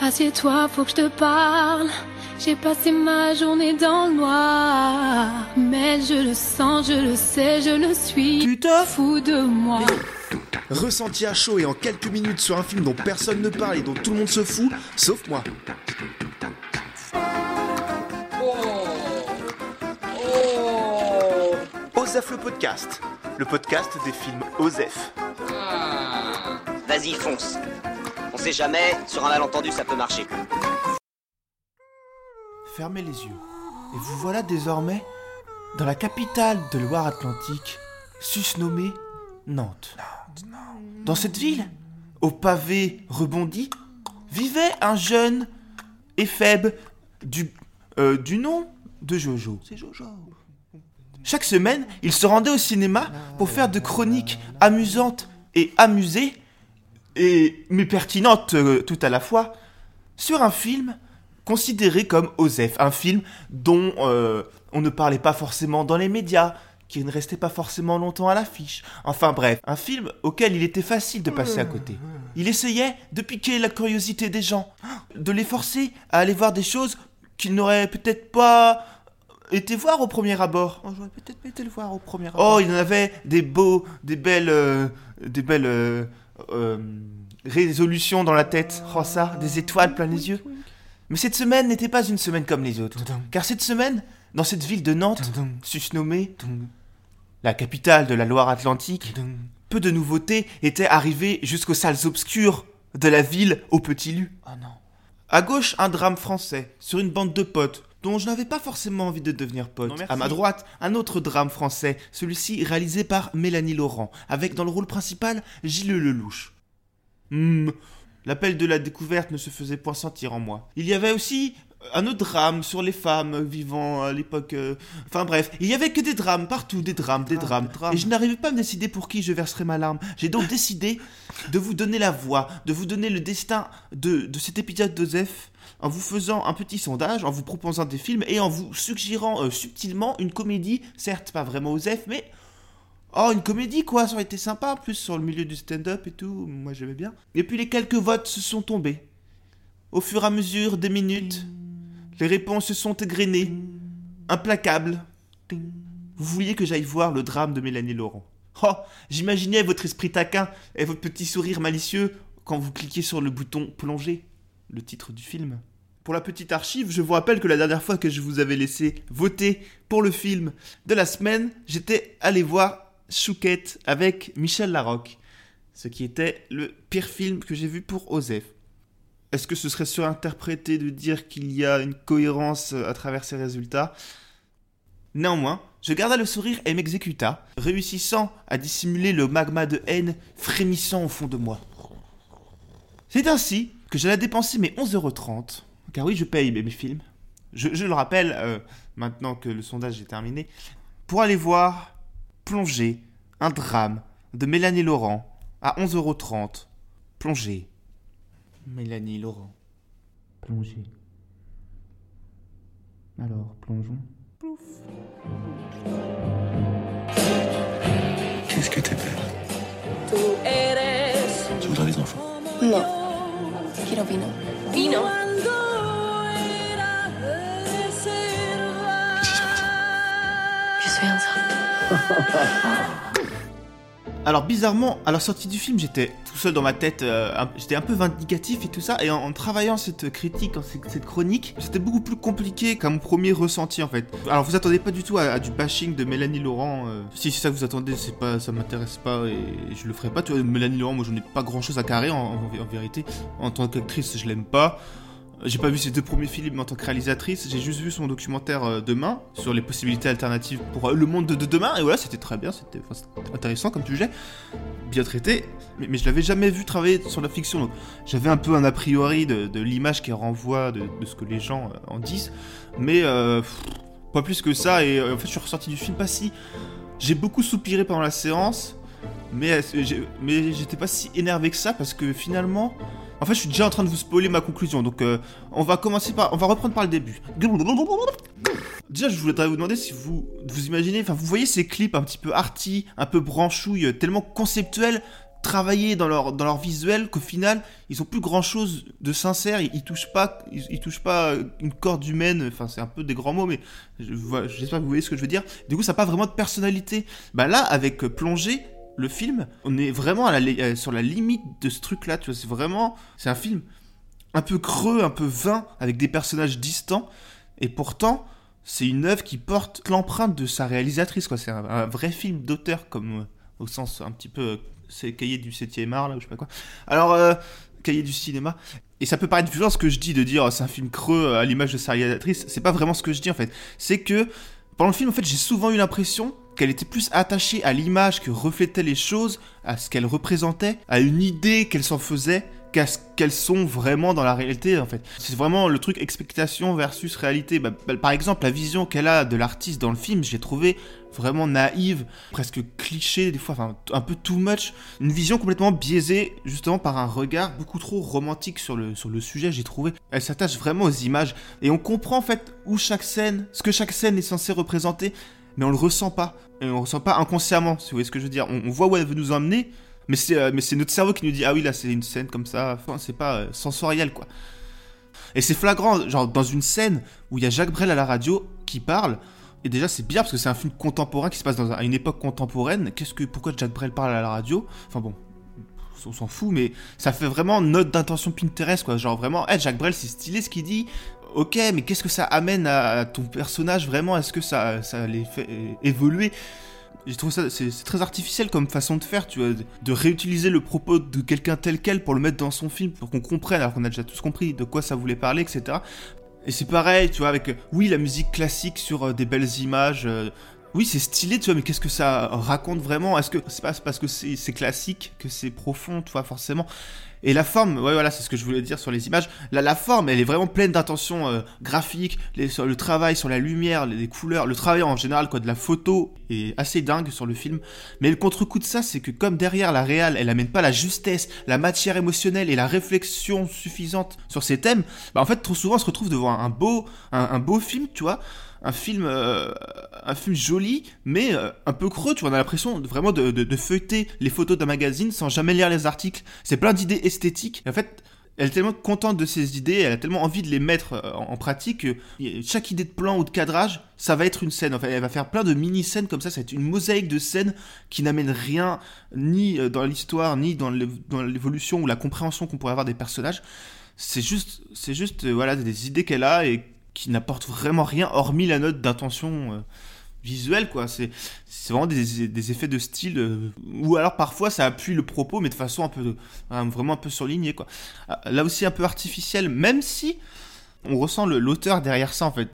Assieds-toi, faut que je te parle. J'ai passé ma journée dans le noir. Mel, je le sens, je le sais, je le suis. Tu te fous de moi. Ressenti à chaud et en quelques minutes sur un film dont personne ne parle et dont tout le monde se fout, sauf moi. Osef le podcast, le podcast des films Osef. Vas-y, fonce. On sait jamais, sur un malentendu, ça peut marcher. Fermez les yeux. Et vous voilà désormais dans la capitale de Loire-Atlantique, susnommée Nantes. Dans cette ville, au pavé rebondi, vivait un jeune éphèbe du, euh, du nom de Jojo. C'est Jojo. Chaque semaine, il se rendait au cinéma pour faire de chroniques amusantes et amusées, et, mais pertinentes euh, tout à la fois, sur un film considéré comme Osef, un film dont euh, on ne parlait pas forcément dans les médias, qui ne restait pas forcément longtemps à l'affiche. Enfin bref, un film auquel il était facile de passer à côté. Il essayait de piquer la curiosité des gens, de les forcer à aller voir des choses qu'ils n'auraient peut-être pas été voir au premier abord. Oh, j'aurais peut-être pas été le voir au premier abord. Oh, il y en avait des beaux, des belles, euh, des belles euh, euh, résolutions dans la tête. Oh ça, des étoiles plein les yeux. Mais cette semaine n'était pas une semaine comme les autres. Car cette semaine, dans cette ville de Nantes, susnommée la capitale de la Loire-Atlantique, peu de nouveautés étaient arrivées jusqu'aux salles obscures de la ville au petit lu. À gauche, un drame français, sur une bande de potes, dont je n'avais pas forcément envie de devenir pote. à ma droite, un autre drame français, celui-ci réalisé par Mélanie Laurent, avec dans le rôle principal Gilles Lelouch. Hmm, l'appel de la découverte ne se faisait point sentir en moi. Il y avait aussi un autre drame sur les femmes vivant à l'époque. euh, Enfin bref, il y avait que des drames partout, des drames, des drames. Et je n'arrivais pas à me décider pour qui je verserais ma larme. J'ai donc décidé de vous donner la voix, de vous donner le destin de, de cet épisode d'Osef en vous faisant un petit sondage, en vous proposant des films et en vous suggérant euh, subtilement une comédie, certes pas vraiment Osef, mais Oh, une comédie quoi, ça aurait été sympa, plus sur le milieu du stand-up et tout, moi j'aimais bien. Et puis les quelques votes se sont tombés. Au fur et à mesure des minutes, les réponses se sont égrenées, implacables. Vous vouliez que j'aille voir le drame de Mélanie Laurent. Oh, j'imaginais votre esprit taquin et votre petit sourire malicieux quand vous cliquiez sur le bouton plonger, le titre du film. Pour la petite archive, je vous rappelle que la dernière fois que je vous avais laissé voter pour le film de la semaine, j'étais allé voir Chouquette avec Michel Larocque, ce qui était le pire film que j'ai vu pour Osef. Est-ce que ce serait surinterprété de dire qu'il y a une cohérence à travers ces résultats? Néanmoins, je garda le sourire et m'exécuta, réussissant à dissimuler le magma de haine frémissant au fond de moi. C'est ainsi que j'allais dépenser mes 11,30€, car oui, je paye mes films, je, je le rappelle, euh, maintenant que le sondage est terminé, pour aller voir Plonger, un drame de Mélanie Laurent à 11,30€. Plonger. Mélanie Laurent. Plonger. Alors, plongeons. Qu'est-ce que t'es belle Tu voudrais des enfants? No. Quiero vino. Vino. Je suis enceinte. Alors bizarrement, à la sortie du film, j'étais tout seul dans ma tête, euh, j'étais un peu vindicatif et tout ça, et en, travaillant cette critique, cette, chronique, c'était beaucoup plus compliqué qu'à mon premier ressenti en fait. Alors vous attendez pas du tout à, du bashing de Mélanie Laurent, euh, si c'est ça que vous attendez, c'est pas, ça m'intéresse pas et je le ferai pas. Tu vois, Mélanie Laurent, moi j'en ai pas grand chose à carrer en vérité. En tant qu'actrice, je l'aime pas. J'ai pas vu ses deux premiers films en tant que réalisatrice, j'ai juste vu son documentaire euh, Demain sur les possibilités alternatives pour euh, le monde de, de demain, et voilà, c'était très bien, c'était intéressant comme sujet, bien traité, mais, je l'avais jamais vu travailler sur la fiction, donc j'avais un peu un a priori de, l'image qui renvoie de, ce que les gens euh, en disent, mais pas plus que ça, et en fait je suis ressorti du film pas si... J'ai beaucoup soupiré pendant la séance, mais, mais j'étais pas si énervé que ça, parce que finalement... En fait, je suis déjà en train de vous spoiler ma conclusion, donc euh, on va commencer par, on va reprendre par le début. Déjà, je voudrais vous demander si vous vous imaginez, enfin, vous voyez ces clips un petit peu arty, un peu branchouille, tellement conceptuels travaillés dans leur, dans leur visuel qu'au final, ils ont plus grand chose de sincère, ils, ils touchent pas, ils, touchent pas une corde humaine, enfin c'est un peu des grands mots, mais je j'espère que vous voyez ce que je veux dire. Du coup, ça n'a pas vraiment de personnalité. Bah là, avec euh, Plongée, le film, on est vraiment euh, sur la limite de ce truc-là, tu vois, c'est vraiment, c'est un film un peu creux, un peu vain, avec des personnages distants, et pourtant, c'est une œuvre qui porte l'empreinte de sa réalisatrice. C'est un, vrai film d'auteur, comme euh, au sens un petit peu, euh, c'est cahier du 7 art, là, ou je sais pas quoi. Alors, cahier du cinéma. Et ça peut paraître violent ce que je dis de dire euh, c'est un film creux à l'image de sa réalisatrice. C'est pas vraiment ce que je dis en fait. C'est que pendant le film, en fait, j'ai souvent eu l'impression qu'elle était plus attachée à l'image que reflétaient les choses, à ce qu'elle représentait, à une idée qu'elle s'en faisait, qu'à ce qu'elles sont vraiment dans la réalité en fait. C'est vraiment le truc expectation versus réalité. Bah, bah, par exemple, la vision qu'elle a de l'artiste dans le film, j'ai trouvé vraiment naïve, presque cliché des fois, enfin un peu too much. Une vision complètement biaisée justement par un regard beaucoup trop romantique sur le, sur le sujet, j'ai trouvé. Elle s'attache vraiment aux images et on comprend en fait où chaque scène, ce que chaque scène est censée représenter, mais on le ressent pas. Et on le ressent pas inconsciemment, si vous voyez ce que je veux dire. On, voit où elle veut nous emmener, mais c'est euh, mais c'est notre cerveau qui nous dit ah oui là c'est une scène comme ça, enfin, c'est pas euh, sensoriel quoi. Et c'est flagrant, genre dans une scène où il y a Jacques Brel à la radio qui parle. Et déjà c'est bien parce que c'est un film contemporain qui se passe à une époque contemporaine. Qu'est-ce que pourquoi Jacques Brel parle à la radio? Enfin bon, on s'en fout, mais ça fait vraiment note d'intention Pinterest quoi. Genre vraiment, hey, Jacques Brel c'est stylé ce qu'il dit. Ok, mais qu'est-ce que ça amène à, ton personnage vraiment? Est-ce que ça ça les fait euh, évoluer? J'ai trouvé ça, c'est très artificiel comme façon de faire, tu vois, de, réutiliser le propos de quelqu'un tel quel pour le mettre dans son film, pour qu'on comprenne, alors qu'on a déjà tous compris de quoi ça voulait parler, etc. Et c'est pareil, tu vois, avec, euh, oui, la musique classique sur euh, des belles images, oui, c'est stylé, tu vois, mais qu'est-ce que ça raconte vraiment? Est-ce que c'est pas parce que c'est classique que c'est profond, tu vois, forcément? Et la forme, ouais, voilà, c'est ce que je voulais dire sur les images. La, forme, elle est vraiment pleine d'intentions euh, graphiques, le travail sur la lumière, les, couleurs, le travail en général, quoi, de la photo est assez dingue sur le film. Mais le contre-coup de ça, c'est que comme derrière la réal, elle amène pas la justesse, la matière émotionnelle et la réflexion suffisante sur ces thèmes, bah en fait, trop souvent, on se retrouve devant un beau, un, beau film, tu vois, un film, euh, un film joli, mais euh, un peu creux. Tu vois, on a l'impression vraiment de, de- de feuilleter les photos d'un magazine sans jamais lire les articles. C'est plein d'idées esthétiques. Et en fait, elle est tellement contente de ces idées, elle a tellement envie de les mettre euh, en, pratique que chaque idée de plan ou de cadrage, ça va être une scène. En fait, elle va faire plein de mini-scènes comme ça. Ça va être une mosaïque de scènes qui n'amènent rien ni euh, dans l'histoire, ni dans l'évolution ou la compréhension qu'on pourrait avoir des personnages. C'est juste, c'est juste, euh, voilà, des idées qu'elle a et qui n'apportent vraiment rien hormis la note d'intention visuelle, quoi. C'est, c'est vraiment des, des effets de style, euh, ou alors parfois ça appuie le propos, mais de façon un peu, euh, vraiment un peu surlignée, quoi. Ah, Là aussi un peu artificiel, même si on ressent le- l'auteur derrière ça, en fait.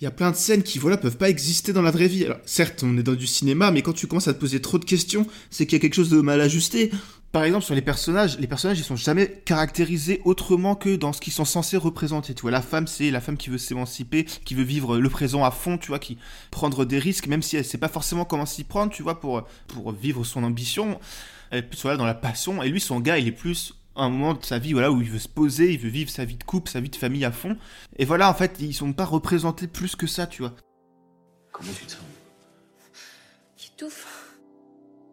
Il y a plein de scènes qui, voilà, peuvent pas exister dans la vraie vie. Alors, certes, on est dans du cinéma, mais quand tu commences à te poser trop de questions, c'est qu'il y a quelque chose de mal ajusté. Par exemple, sur les personnages, les personnages, ils sont jamais caractérisés autrement que dans ce qu'ils sont censés représenter. Tu vois, la femme, c'est la femme qui veut s'émanciper, qui veut vivre le présent à fond, tu vois, qui prendre des risques, même si elle sait pas forcément comment s'y prendre, tu vois, pour, pour vivre son ambition. Elle est plus, voilà, dans la passion. Et lui, son gars, il est plus un moment de sa vie, voilà, où il veut se poser, il veut vivre sa vie de couple, sa vie de famille à fond. Et voilà, en fait, ils sont pas représentés plus que ça, tu vois. Comment tu te sens? J'étouffe.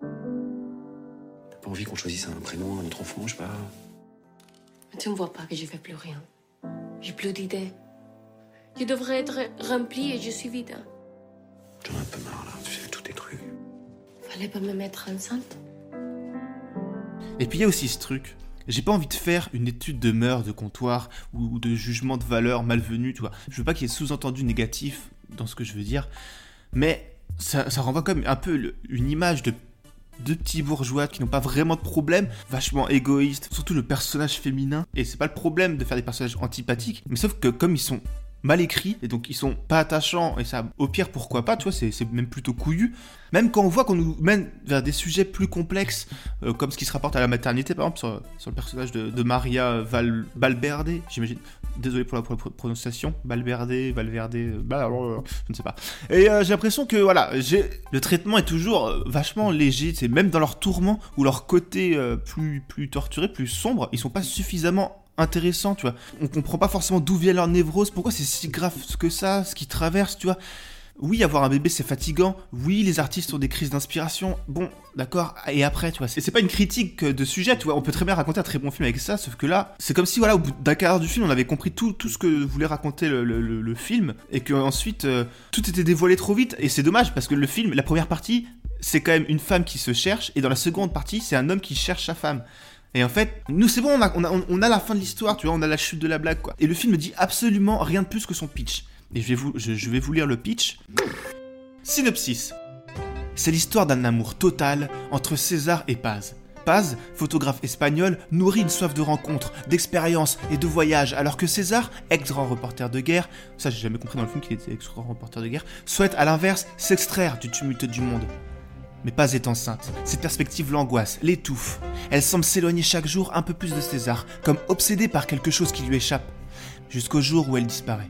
T'as pas envie qu'on choisisse un prénom, un autre enfant, je sais pas? Mais tu ne vois pas que je fais plus rien. J'ai plus d'idées. Je devrais être remplie et je suis vide. J'en ai un peu marre là, tu sais, tous tes trucs. Fallait pas me mettre enceinte. Et puis il y a aussi ce truc. J'ai pas envie de faire une étude de mœurs, de comptoir ou de jugement de valeur malvenu, tu vois. Je veux pas qu'il y ait sous-entendu négatif dans ce que je veux dire, mais ça, ça renvoie comme un peu une image de deux petits bourgeois qui n'ont pas vraiment de problème, vachement égoïstes, surtout le personnage féminin. Et c'est pas le problème de faire des personnages antipathiques, mais sauf que comme ils sont mal écrits et donc ils sont pas attachants et ça au pire pourquoi pas tu vois c'est même plutôt couillu. Même quand on voit qu'on nous mène vers des sujets plus complexes euh, comme ce qui se rapporte à la maternité par exemple sur, le personnage de, Maria Val, Valverde j'imagine. Désolé pour la, prononciation. Valverde Valverde euh, bah, euh, je ne sais pas. Et j'ai l'impression que voilà le traitement est toujours vachement léger. C'est même dans leur tourment ou leur côté plus plus torturé plus sombre ils sont pas suffisamment intéressants tu vois on comprend pas forcément d'où vient leur névrose pourquoi c'est si grave que ça ce qu'ils traversent tu vois Oui, avoir un bébé c'est fatigant. Oui, les artistes ont des crises d'inspiration. Bon, d'accord. Et après, tu vois, c'est pas une critique de sujet, tu vois. On peut très bien raconter un très bon film avec ça, sauf que là, c'est comme si, voilà, au bout d'un quart d'heure du film, on avait compris tout, tout ce que voulait raconter le- le film, et que ensuite euh, tout était dévoilé trop vite. Et c'est dommage parce que le film, la première partie, c'est quand même une femme qui se cherche, et dans la seconde partie, c'est un homme qui cherche sa femme. Et en fait, nous c'est bon, on a, la fin de l'histoire, tu vois, on a la chute de la blague, quoi. Et le film dit absolument rien de plus que son pitch. Et je vais vous, je vais vous lire le pitch. Synopsis. C'est l'histoire d'un amour total entre César et Paz. Paz, photographe espagnol, nourrit une soif de rencontres, d'expériences et de voyages, alors que César, ex-grand reporter de guerre, ça j'ai jamais compris dans le film qu'il était ex-grand reporter de guerre, souhaite à l'inverse s'extraire du tumulte du monde. Mais Paz est enceinte. Cette perspective l'angoisse, l'étouffe. Elle semble s'éloigner chaque jour un peu plus de César, comme obsédée par quelque chose qui lui échappe, jusqu'au jour où elle disparaît,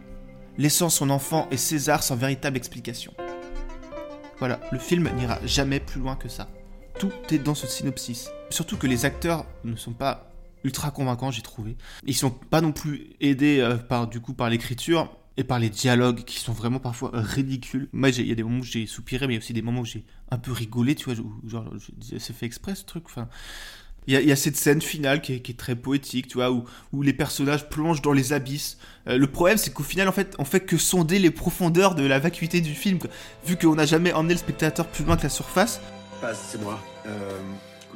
laissant son enfant et César sans véritable explication. Voilà, le film n'ira jamais plus loin que ça. Tout est dans ce synopsis. Surtout que les acteurs ne sont pas ultra convaincants, j'ai trouvé. Ils sont pas non plus aidés euh, par du coup par l'écriture et par les dialogues qui sont vraiment parfois ridicules. Moi, il y a des moments où j'ai soupiré, mais il y a aussi des moments où j'ai un peu rigolé, tu vois, où, genre, c'est fait exprès ce truc. Enfin, il y, a, il y a cette scène finale qui est, qui est très poétique, tu vois, où, où les personnages plongent dans les abysses. Euh, le problème, c'est qu'au final, en fait, on fait que sonder les profondeurs de la vacuité du film, quoi. vu qu'on n'a jamais emmené le spectateur plus loin que la surface. Passe, c'est moi. Euh.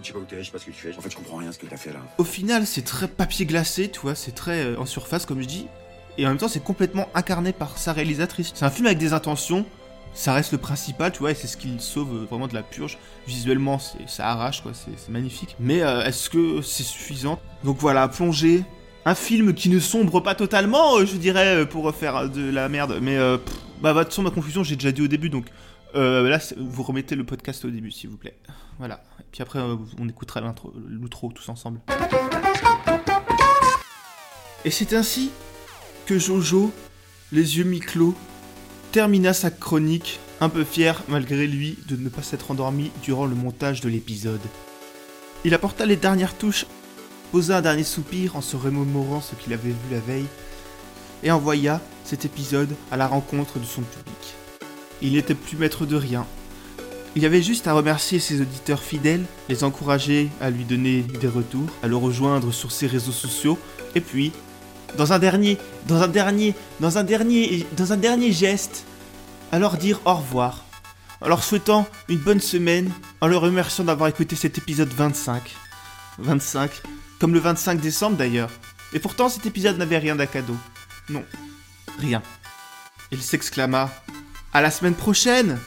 Je sais pas où t'es, je sais pas ce que tu fais. En fait, je comprends rien ce que t'as fait là. Au final, c'est très papier glacé, tu vois, c'est très euh, en surface, comme je dis. Et en même temps, c'est complètement incarné par sa réalisatrice. C'est un film avec des intentions, ça reste le principal, tu vois, et c'est ce qui le sauve euh, vraiment de la purge. Visuellement, ça arrache, quoi, c'est magnifique. Mais euh, est-ce que c'est suffisant? Donc voilà, plongée. Un film qui ne sombre pas totalement, euh, je dirais, pour faire de la merde. Mais, euh, pff, bah, façon, ma conclusion, j'ai déjà dit au début, donc euh, là, vous remettez le podcast au début, s'il vous plaît. Voilà. Et puis après, on écoutera l'outro tous ensemble. Et c'est ainsi Jojo, les yeux mi-clos, termina sa chronique, un peu fier malgré lui de ne pas s'être endormi durant le montage de l'épisode. Il apporta les dernières touches, posa un dernier soupir en se remémorant ce qu'il avait vu la veille, et envoya cet épisode à la rencontre de son public. Il n'était plus maître de rien. Il avait juste à remercier ses auditeurs fidèles, les encourager à lui donner des retours, à le rejoindre sur ses réseaux sociaux, et puis, dans un dernier, dans un dernier, dans un dernier, dans un dernier geste, à leur dire au revoir, en leur souhaitant une bonne semaine, en leur remerciant d'avoir écouté cet épisode 25. 25, comme le 25 décembre d'ailleurs. Et pourtant cet épisode n'avait rien d'un cadeau. Non, rien. Il s'exclama À la semaine prochaine